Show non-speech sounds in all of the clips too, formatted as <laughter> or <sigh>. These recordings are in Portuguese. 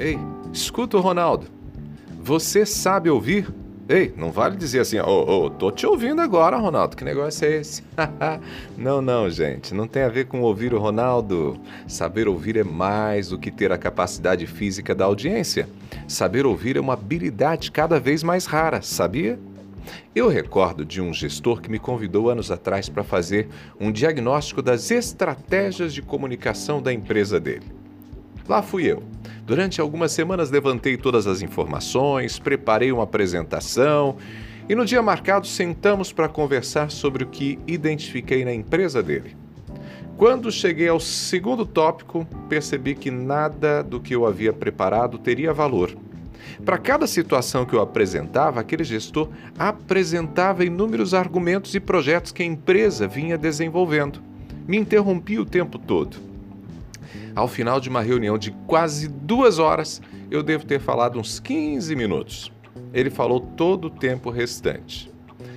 Ei, escuta o Ronaldo. Você sabe ouvir? Ei, não vale dizer assim, ô, oh, oh, tô te ouvindo agora, Ronaldo. Que negócio é esse? <laughs> não, não, gente. Não tem a ver com ouvir o Ronaldo. Saber ouvir é mais do que ter a capacidade física da audiência. Saber ouvir é uma habilidade cada vez mais rara, sabia? Eu recordo de um gestor que me convidou anos atrás para fazer um diagnóstico das estratégias de comunicação da empresa dele. Lá fui eu Durante algumas semanas levantei todas as informações, preparei uma apresentação e no dia marcado sentamos para conversar sobre o que identifiquei na empresa dele. Quando cheguei ao segundo tópico, percebi que nada do que eu havia preparado teria valor. Para cada situação que eu apresentava, aquele gestor apresentava inúmeros argumentos e projetos que a empresa vinha desenvolvendo. Me interrompia o tempo todo. Ao final de uma reunião de quase duas horas, eu devo ter falado uns 15 minutos. Ele falou todo o tempo restante.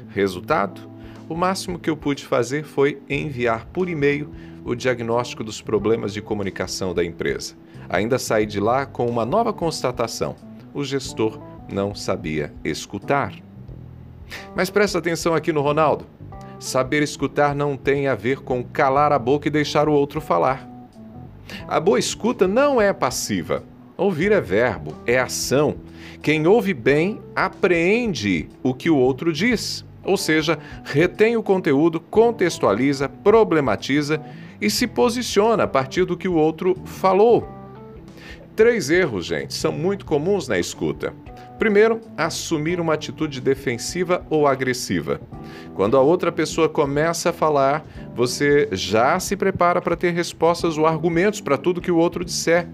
Resultado? O máximo que eu pude fazer foi enviar por e-mail o diagnóstico dos problemas de comunicação da empresa. Ainda saí de lá com uma nova constatação: o gestor não sabia escutar. Mas presta atenção aqui no Ronaldo. Saber escutar não tem a ver com calar a boca e deixar o outro falar. A boa escuta não é passiva. Ouvir é verbo, é ação. Quem ouve bem apreende o que o outro diz, ou seja, retém o conteúdo, contextualiza, problematiza e se posiciona a partir do que o outro falou. Três erros, gente, são muito comuns na escuta. Primeiro, assumir uma atitude defensiva ou agressiva. Quando a outra pessoa começa a falar, você já se prepara para ter respostas ou argumentos para tudo que o outro disser.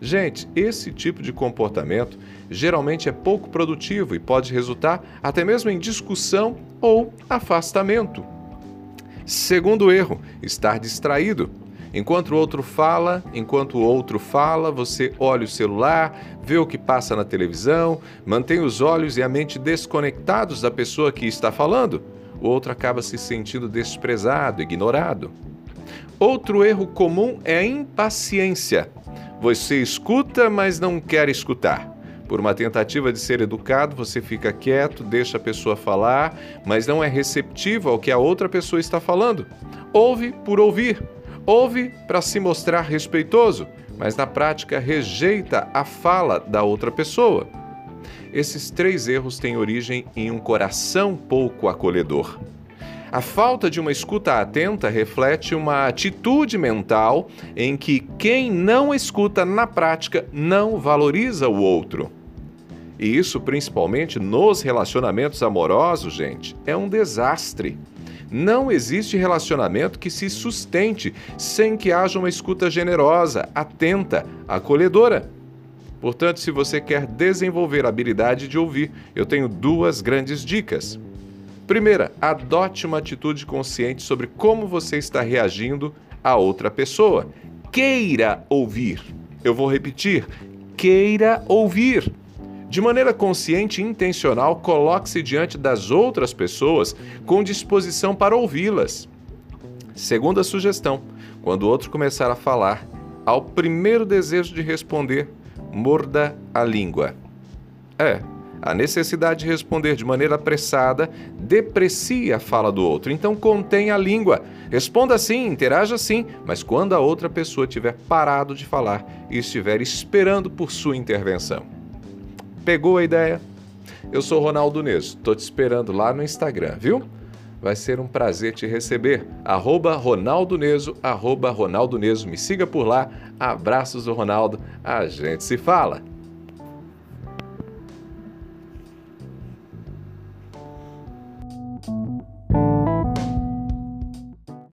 Gente, esse tipo de comportamento geralmente é pouco produtivo e pode resultar até mesmo em discussão ou afastamento. Segundo erro, estar distraído. Enquanto o outro fala, enquanto o outro fala, você olha o celular, vê o que passa na televisão, mantém os olhos e a mente desconectados da pessoa que está falando. O outro acaba se sentindo desprezado, ignorado. Outro erro comum é a impaciência. Você escuta, mas não quer escutar. Por uma tentativa de ser educado, você fica quieto, deixa a pessoa falar, mas não é receptivo ao que a outra pessoa está falando. Ouve por ouvir, ouve para se mostrar respeitoso, mas na prática rejeita a fala da outra pessoa. Esses três erros têm origem em um coração pouco acolhedor. A falta de uma escuta atenta reflete uma atitude mental em que quem não escuta na prática não valoriza o outro. E isso, principalmente nos relacionamentos amorosos, gente, é um desastre. Não existe relacionamento que se sustente sem que haja uma escuta generosa, atenta, acolhedora. Portanto, se você quer desenvolver a habilidade de ouvir, eu tenho duas grandes dicas. Primeira, adote uma atitude consciente sobre como você está reagindo a outra pessoa. Queira ouvir. Eu vou repetir: queira ouvir. De maneira consciente e intencional, coloque-se diante das outras pessoas com disposição para ouvi-las. Segunda sugestão: quando o outro começar a falar, ao primeiro desejo de responder, morda a língua. É, a necessidade de responder de maneira apressada deprecia a fala do outro, então contenha a língua. Responda sim, interaja sim, mas quando a outra pessoa tiver parado de falar e estiver esperando por sua intervenção. Pegou a ideia? Eu sou Ronaldo Neso, tô te esperando lá no Instagram, viu? Vai ser um prazer te receber. Arroba Ronaldo Neso, arroba Ronaldo Neso. Me siga por lá. Abraços do Ronaldo. A gente se fala.